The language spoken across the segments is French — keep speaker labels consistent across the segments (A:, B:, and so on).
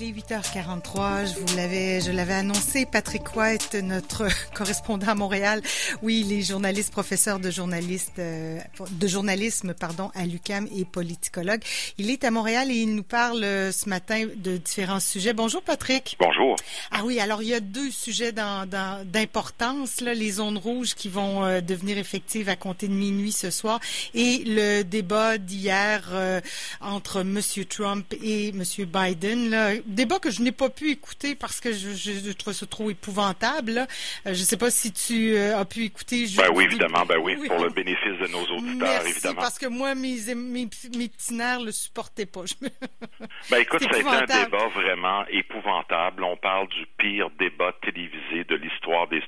A: Il est 8h43. Je vous l'avais, je l'avais annoncé. Patrick White, notre correspondant à Montréal. Oui, il est journaliste, professeur de journaliste, euh, de journalisme, pardon, à l'UCAM et politicologue. Il est à Montréal et il nous parle euh, ce matin de différents sujets. Bonjour, Patrick.
B: Bonjour.
A: Ah oui, alors il y a deux sujets d'importance, là, les zones rouges qui vont euh, devenir effectives à compter de minuit ce soir et le débat d'hier entre Monsieur Trump et Monsieur Biden. Là, débat que je n'ai pas pu écouter parce que je, je, trouve ça trop épouvantable. Euh, je ne sais pas si tu euh, as pu écouter.
B: Ben oui, évidemment, ben oui, pour le bénéfice de nos auditeurs,
A: Merci,
B: évidemment.
A: parce que moi, mes, mes, mes petits nerfs le supportaient pas.
B: ben écoute, ça a été un débat vraiment épouvantable. On parle du pire débat télévisé de l'histoire des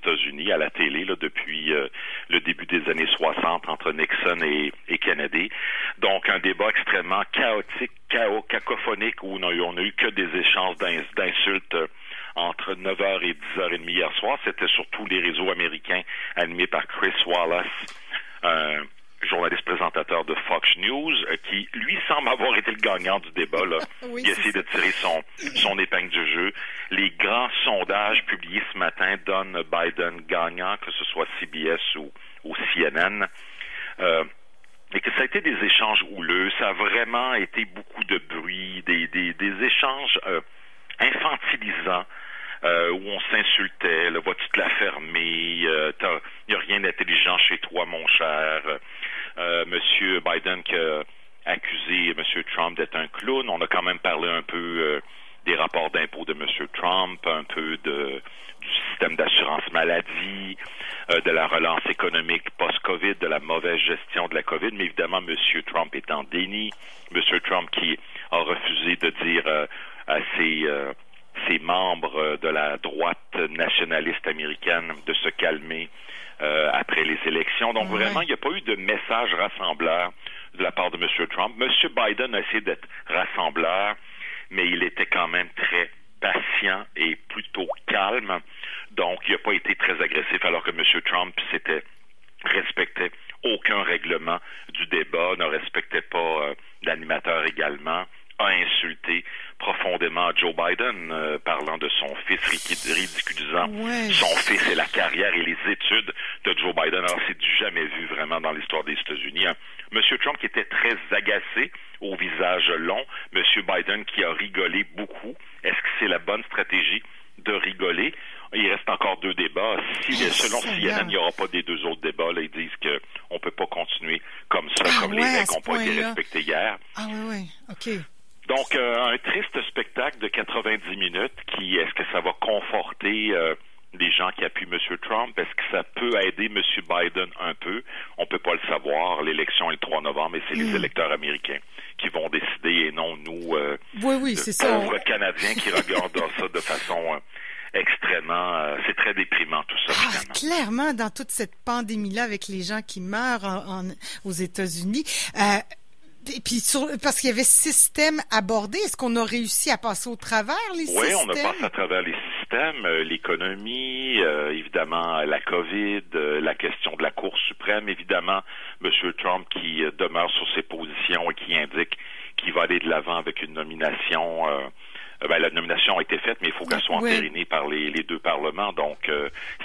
B: À la télé depuis euh, le début des années 60 entre Nixon et, et Kennedy. Donc un débat extrêmement chaotique, chaos, cacophonique où on a eu, que des échanges d'insultes euh, entre 9h et 10h30 hier soir. C'était sur tous les réseaux américains animés par Chris Wallace, journaliste présentateur de Fox News, euh, qui, lui, semble avoir été le gagnant du débat. Là.
A: oui,
B: Il a essayé de tirer son, son épingle du jeu. Les grands sondages publiés ce matin donnent Biden gagnant, que ce soit CBS ou, ou CNN. Euh, et que ça a été des échanges houleux, ça a vraiment été beaucoup de bruit, des, des, des échanges euh, infantilisants. Euh, où on s'insultait, le vas-tu te la fermer, il euh, n'y a rien d'intelligent chez toi, mon cher. Euh, Monsieur Biden qui a accusé Monsieur Trump d'être un clown. On a quand même parlé un peu euh, des rapports d'impôts de Monsieur Trump, un peu de, du système d'assurance maladie, euh, de la relance économique post-Covid, de la mauvaise gestion de la Covid. Mais évidemment, Monsieur Trump est en déni. Monsieur Trump qui a refusé de dire euh, à ses euh, ses membres de la droite nationaliste américaine de se calmer euh, après les élections. Donc
A: Ouais.
B: vraiment, il n'y a pas eu de message rassembleur de la part de M. Trump. M. Biden a essayé d'être rassembleur, mais il était quand même très patient et plutôt calme. Donc, il n'a pas été très agressif, alors que M. Trump s'était respectait aucun règlement du débat, ne respectait pas euh, l'animateur également, a insulté Joe Biden, euh, parlant de son fils, ri- ridiculisant
A: Ouais.
B: son fils et la carrière et les études de Joe Biden. Alors, c'est du jamais vu vraiment dans l'histoire des États-Unis. hein. Monsieur Trump qui était très agacé, au visage long. Monsieur Biden qui a rigolé beaucoup. Est-ce que c'est la bonne stratégie de rigoler? Il reste encore deux débats. Si,
A: Eh,
B: selon. CNN, il n'y aura pas des deux autres débats. Là, ils disent qu'on ne peut pas continuer comme ça,
A: Ah
B: comme
A: ouais,
B: les règles n'ont pas été respectées hier.
A: Ah oui, oui, OK.
B: Donc, euh, un triste spectacle de 90 minutes qui, est-ce que ça va conforter euh, les gens qui appuient M. Trump? Est-ce que ça peut aider M. Biden un peu? On peut pas le savoir. L'élection est le 3 novembre et c'est les
A: Mm.
B: électeurs américains qui vont décider et non nous, euh,
A: Oui, oui,
B: de
A: c'est ça.
B: pauvres Canadiens qui regardent ça de façon euh, extrêmement... euh, c'est très déprimant tout ça,
A: Ah, clairement, dans toute cette pandémie-là, avec les gens qui meurent en- en- aux États-Unis, euh, et puis sur, parce qu'il y avait système abordé, est-ce qu'on a réussi à passer au travers les
B: Oui,
A: systèmes?
B: on a passé à travers les systèmes, euh, l'économie, euh, évidemment la COVID, euh, la question de la Cour suprême, évidemment M. Trump qui demeure sur ses positions et qui indique qu'il va aller de l'avant avec une nomination. euh, ben, la nomination a été faite, mais il faut qu'elle soit
A: Oui.
B: entérinée par les, les deux parlements, donc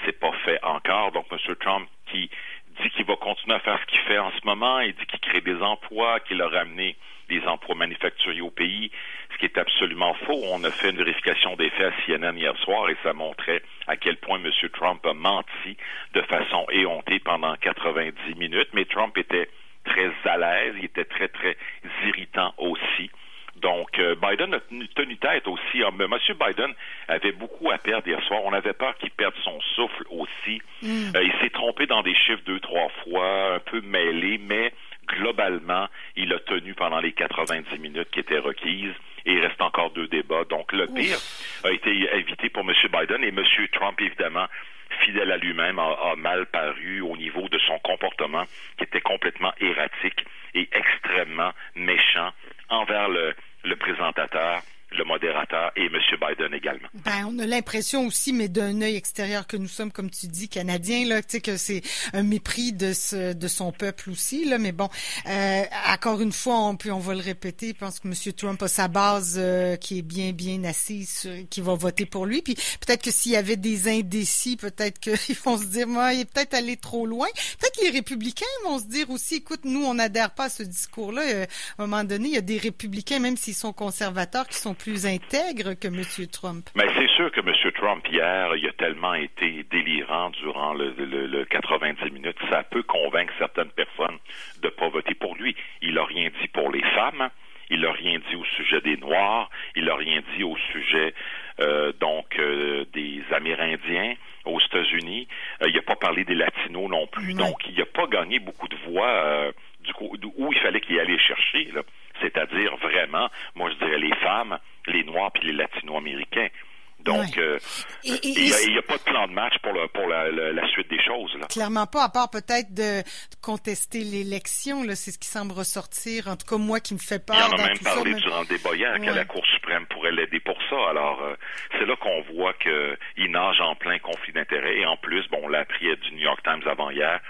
B: c'est pas fait encore. Donc M. Trump qui dit qu'il va continuer à faire ce qu'il fait en ce moment, il dit qu'il crée des emplois, qu'il a ramené des emplois manufacturiers au pays, ce qui est absolument faux. On a fait une vérification des faits à CNN hier soir et ça montrait à quel point M. Trump a menti de façon éhontée pendant 90 minutes, mais Trump était très à l'aise, il était très, très irritant aussi. Donc, euh, Biden a tenu, tenu tête aussi. Ah, M. Biden avait beaucoup à perdre hier soir. On avait peur qu'il perde son souffle aussi.
A: Mm.
B: Euh, il s'est trompé dans des chiffres deux, trois fois, un peu mêlé, mais globalement, il a tenu pendant les 90 minutes qui étaient requises. Et il reste encore deux débats. Donc, le pire a été évité pour M. Biden et M. Fidèle à lui-même, a, mal paru au niveau de son comportement qui était complètement erratique et extrêmement méchant envers le présentateur, le modérateur et M. Biden également.
A: Ben, on a l'impression aussi, mais d'un œil extérieur que nous sommes, comme tu dis, canadiens, là, tu sais que c'est un mépris de ce, de son peuple aussi, là. Mais bon, euh, encore une fois, on peut, on va le répéter. Je pense que M. Trump a sa base euh, qui est bien, bien assise, qui va voter pour lui. Puis peut-être que s'il y avait des indécis, peut-être qu'ils vont se dire, moi, il est peut-être allé trop loin. Peut-être que les républicains vont se dire aussi, écoute, nous, on n'adhère pas à ce discours-là. Euh, à un moment donné, il y a des républicains, même s'ils sont conservateurs, qui sont plus intègres que M. Trump.
B: Mais c'est sûr que M. Trump, hier, il a tellement été délirant durant le, 90 minutes, ça peut convaincre certaines personnes de ne pas voter pour lui. Il n'a rien dit pour les femmes. Il n'a rien dit au sujet des Noirs. Il n'a rien dit au sujet euh, donc euh, des Amérindiens aux États-Unis. il n'a pas parlé des Latinos non plus. Donc, il n'a pas gagné beaucoup de voix du où il fallait qu'il allait chercher. Là c'est-à-dire vraiment, moi je dirais les femmes, Noirs puis les Latino-Américains. Donc, euh, il n'y a, pas de plan de match pour, pour la, suite des choses. Là.
A: Clairement pas, à part peut-être de contester l'élection. C'est ce qui semble ressortir. En tout cas, moi qui me fait peur.
B: Il en a même parlé durant le débat hier que la Cour suprême pourrait l'aider pour ça. Alors, euh, c'est là qu'on voit qu'il nage en plein conflit d'intérêts. Et en plus, bon, on l'a appris du New York Times avant hier,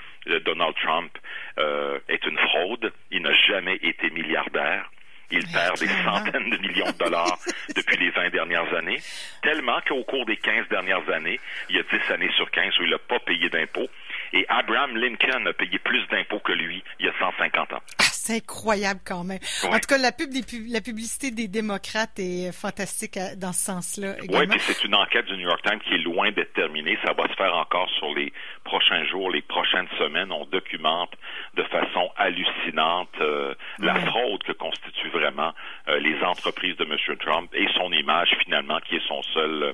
B: Donald Trump euh, est une fraude. Il n'a jamais été milliardaire. Il perd des centaines de millions de dollars depuis les 20 dernières années, tellement qu'au cours des 15 dernières années, il y a 10 années sur 15 où il n'a pas payé d'impôts. Et Abraham Lincoln a payé plus d'impôts que lui il y a 150 ans.
A: Ah, c'est incroyable quand même. En tout cas, la, pub, la publicité des démocrates est fantastique dans ce sens-là.
B: Oui, puis c'est une enquête du New York Times qui est loin d'être terminée. Ça va se faire encore sur les prochains jours, les prochaines semaines. On documente de façon hallucinante euh, la fraude que constituent vraiment euh, les entreprises de M. Trump et son image finalement qui est son seul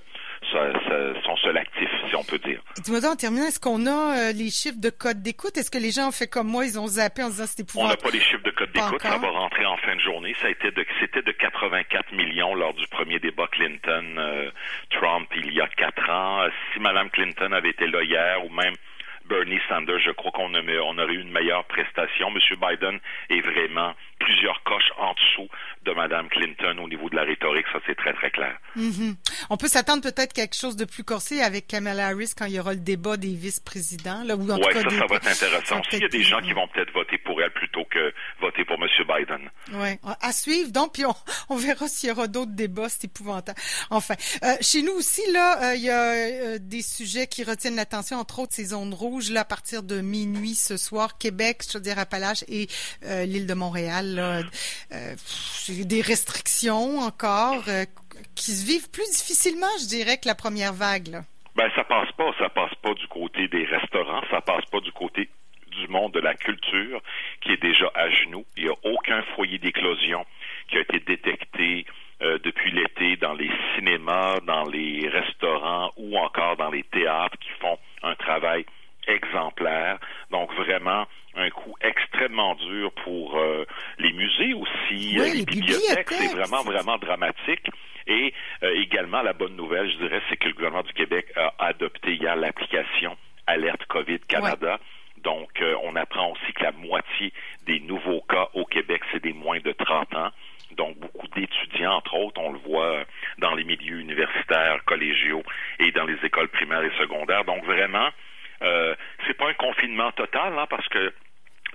B: son seul actif, si on peut dire.
A: Dis-moi en terminant, est-ce qu'on a euh, les chiffres de code d'écoute? Est-ce que les gens ont fait comme moi, ils ont zappé en disant c'était
B: On n'a pas les chiffres de code d'écoute, ça va rentrer en fin de journée. Ça a été de, c'était de 84 millions lors du premier débat Clinton-Trump euh, il y a quatre ans. Si Mme Clinton avait été là hier ou même Bernie Sanders, je crois qu'on on aurait eu une meilleure prestation. M. Biden est vraiment plusieurs coches en dessous de Mme Clinton au niveau de la rhétorique. Ça, c'est très, très clair.
A: Mm-hmm. On peut s'attendre peut-être quelque chose de plus corsé avec Kamala Harris quand il y aura le débat des vice-présidents.
B: Oui, ça, ça va être intéressant. Il y a des gens qui vont peut-être voter pour elle plutôt que voter pour M. Biden.
A: Oui, à suivre. Donc, puis on, verra s'il y aura d'autres débats. C'est épouvantable. Enfin, euh, chez nous aussi, là, euh, il y a euh, des sujets qui retiennent l'attention, entre autres ces zones rouges, là, à partir de minuit ce soir, Québec, Chaudière-Appalaches et l'île de Montréal. Là, des restrictions encore euh, qui se vivent plus difficilement, je dirais, que la première vague. Là.
B: Ben, ça passe pas. Ça passe pas du côté des restaurants. Ça passe pas du côté du monde de la culture qui est déjà à genoux. Il n'y a aucun foyer d'éclosion qui a été détecté euh, depuis l'été dans les cinémas, dans les restaurants ou encore dans les théâtres qui font un travail exemplaire. Donc vraiment un coup extrêmement dur pour euh, les musées aussi, euh, les, bibliothèques. C'est vraiment, vraiment dramatique. Et euh, également, la bonne nouvelle, je dirais, c'est que le gouvernement du Québec a adopté hier l'application Alerte COVID Canada. Donc, on apprend aussi que la moitié des nouveaux cas au Québec, c'est des moins de 30 ans. Donc, beaucoup d'étudiants, entre autres, on le voit dans les milieux universitaires, collégiaux et dans les écoles primaires et secondaires. Donc, vraiment, euh, c'est pas un confinement total, hein, parce que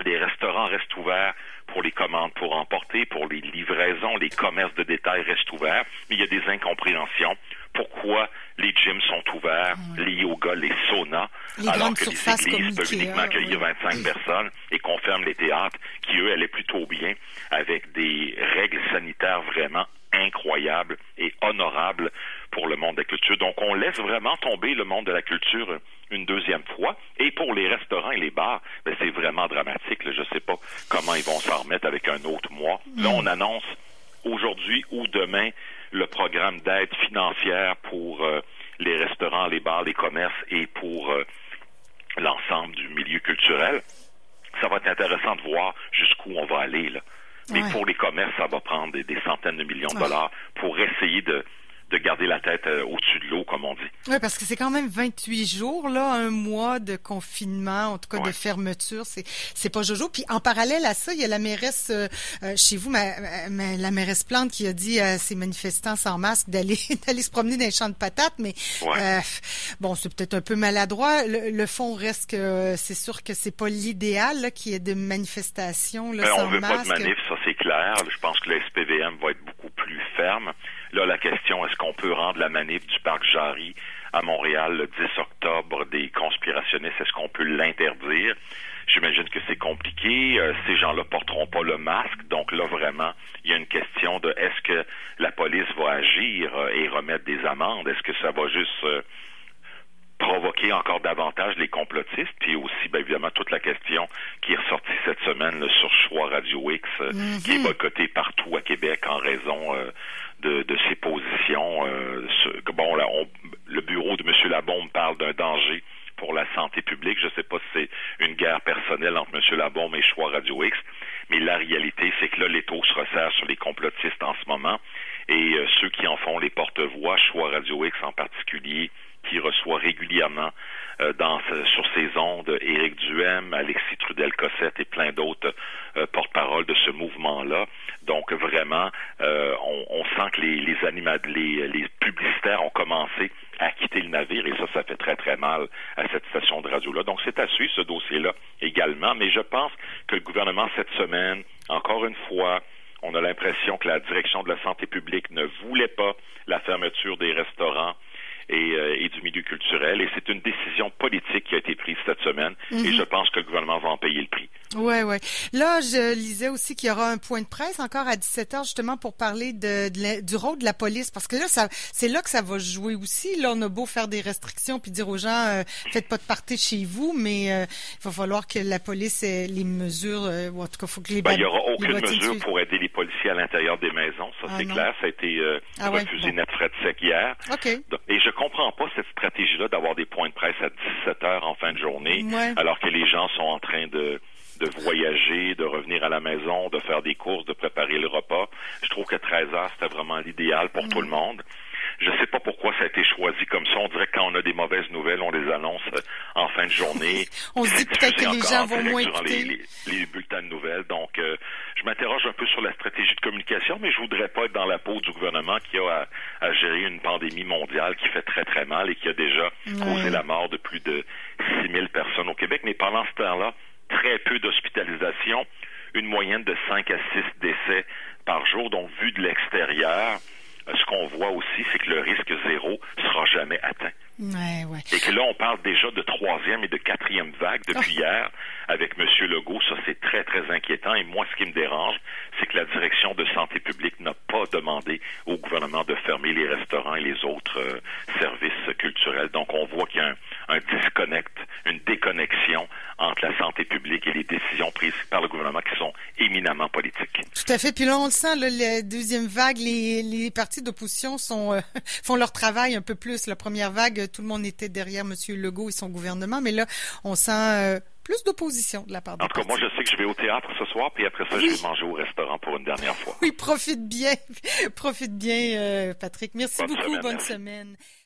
B: les restaurants restent ouverts pour les commandes pour emporter, pour les livraisons, les commerces de détail restent ouverts, mais il y a des incompréhensions. Pourquoi les gyms sont ouverts, les yogas, les saunas, alors que les églises peuvent uniquement accueillir 25 personnes et qu'on ferme les théâtres, qui eux allaient plutôt bien avec des règles sanitaires vraiment incroyables et honorables pour le monde de la culture. Donc, on laisse vraiment tomber le monde de la culture une deuxième fois. Et pour les restaurants et les bars, ben, c'est vraiment dramatique. Je ne sais pas comment ils vont s'en remettre avec un autre mois. Là, on annonce aujourd'hui ou demain le programme d'aide financière pour euh, les restaurants, les bars, les commerces et pour euh, l'ensemble du milieu culturel. Ça va être intéressant de voir jusqu'où on va aller. Là. Mais pour les commerces, ça va prendre des, centaines de millions de dollars pour essayer de de garder la tête euh, au-dessus de l'eau, comme on dit.
A: Oui, parce que c'est quand même 28 jours, là, un mois de confinement, en tout cas de fermeture. C'est, c'est pas jojo. Puis en parallèle à ça, il y a la mairesse euh, euh, chez vous, ma, la mairesse Plante, qui a dit à ses manifestants sans masque d'aller d'aller se promener dans les champs de patates. Mais bon, c'est peut-être un peu maladroit. Le, fond reste que c'est sûr que c'est pas l'idéal qu'il y ait de manifestations là, ben, sans
B: on veut pas de manif, ça c'est clair. Je pense que le SPVM va être beaucoup plus ferme. Là, la question, est-ce qu'on peut rendre la manif du parc Jarry à Montréal le 10 octobre des conspirationnistes, est-ce qu'on peut l'interdire? J'imagine que c'est compliqué. Euh, ces gens-là porteront pas le masque. Donc là, vraiment, il y a une question de est-ce que la police va agir euh, et remettre des amendes? Est-ce que ça va juste euh, provoquer encore davantage les complotistes, puis aussi, bien évidemment, toute la question qui est ressortie cette semaine sur Choix Radio X, qui est boycotté partout à Québec en raison de, de ses positions. Euh, bon, là, le bureau de M. Labombe parle d'un danger pour la santé publique. Je ne sais pas si c'est une guerre personnelle entre M. Labombe et Choix Radio X, mais la réalité, c'est que là, les taux se resserrent sur les complotistes en ce moment. Et euh, ceux qui en font les porte-voix, Choix Radio X en particulier, qui reçoit régulièrement euh, sur ses ondes Éric Duhem, Alexis Trudel-Cossette et plein d'autres porte-parole de ce mouvement-là. Donc vraiment, les publicitaires ont commencé à quitter le navire et ça, ça fait très très mal à cette station de radio-là. Donc c'est à suivre ce dossier-là également. Mais je pense que le gouvernement cette semaine, encore une fois, on a l'impression que la direction de la santé publique ne voulait pas la fermeture des restaurants euh, et, du milieu culturel. Et c'est une décision politique qui a été prise cette semaine. Et mhm. je pense que le gouvernement va en payer le prix.
A: Ouais, ouais. Là, je lisais aussi qu'il y aura un point de presse encore à 17 h justement pour parler de, du rôle de la police, parce que là, c'est là que ça va jouer aussi. Là, on a beau faire des restrictions puis dire aux gens, euh, faites pas de party chez vous, mais euh, il va falloir que la police ait les mesures, ou en tout cas, faut que les.
B: Ben, il n'y aura aucune mesure pour aider les policiers à l'intérieur des maisons. Ça, ah, c'est clair. Ça a été ah, refusé net frais de sec hier.
A: Ok.
B: Et je comprends pas cette stratégie-là d'avoir des points de presse à 17 heures en fin de journée, alors que les gens sont en train de de voyager, de revenir à la maison, de faire des courses, de préparer le repas. Je trouve que 13 heures, c'était vraiment l'idéal pour tout le monde. Je ne sais pas pourquoi ça a été choisi comme ça. On dirait que quand on a des mauvaises nouvelles, on les annonce en fin de journée.
A: on se dit peut-être que les gens vont moins écouter.
B: Les, les, bulletins de nouvelles. Donc, euh, je m'interroge un peu sur la stratégie de communication, mais je voudrais pas être dans la peau du gouvernement qui a à, gérer une pandémie mondiale qui fait très, très mal et qui a déjà causé la mort de plus de 6000 personnes au Québec. Mais pendant ce temps-là, très peu d'hospitalisations, une moyenne de 5 à 6 décès par jour. Donc, vu de l'extérieur, ce qu'on voit aussi, c'est que le risque zéro sera jamais atteint.
A: Ouais, ouais.
B: Et que là, on parle déjà de troisième et de quatrième vague depuis oh. hier avec M. Legault. Ça, c'est très, très inquiétant. Et moi, ce qui me dérange, c'est que la direction de santé publique n'a pas demandé au gouvernement de fermer les restaurants et les autres euh, services culturels. Donc, on voit qu'il y a un, un disconnect, une déconnexion entre la santé publique et les décisions prises par le gouvernement qui sont éminemment politiques.
A: Tout à fait. Puis là, on le sent, la deuxième vague, les, les partis d'opposition euh, font leur travail un peu plus. La première vague, tout le monde était derrière M. Legault et son gouvernement, mais là, on sent euh, plus d'opposition de la part des
B: En tout cas, moi, je sais que je vais au théâtre ce soir, puis après ça, je vais manger au restaurant pour une dernière fois.
A: Oui, profite bien. profite bien, euh, Patrick. Merci beaucoup. Bonne semaine.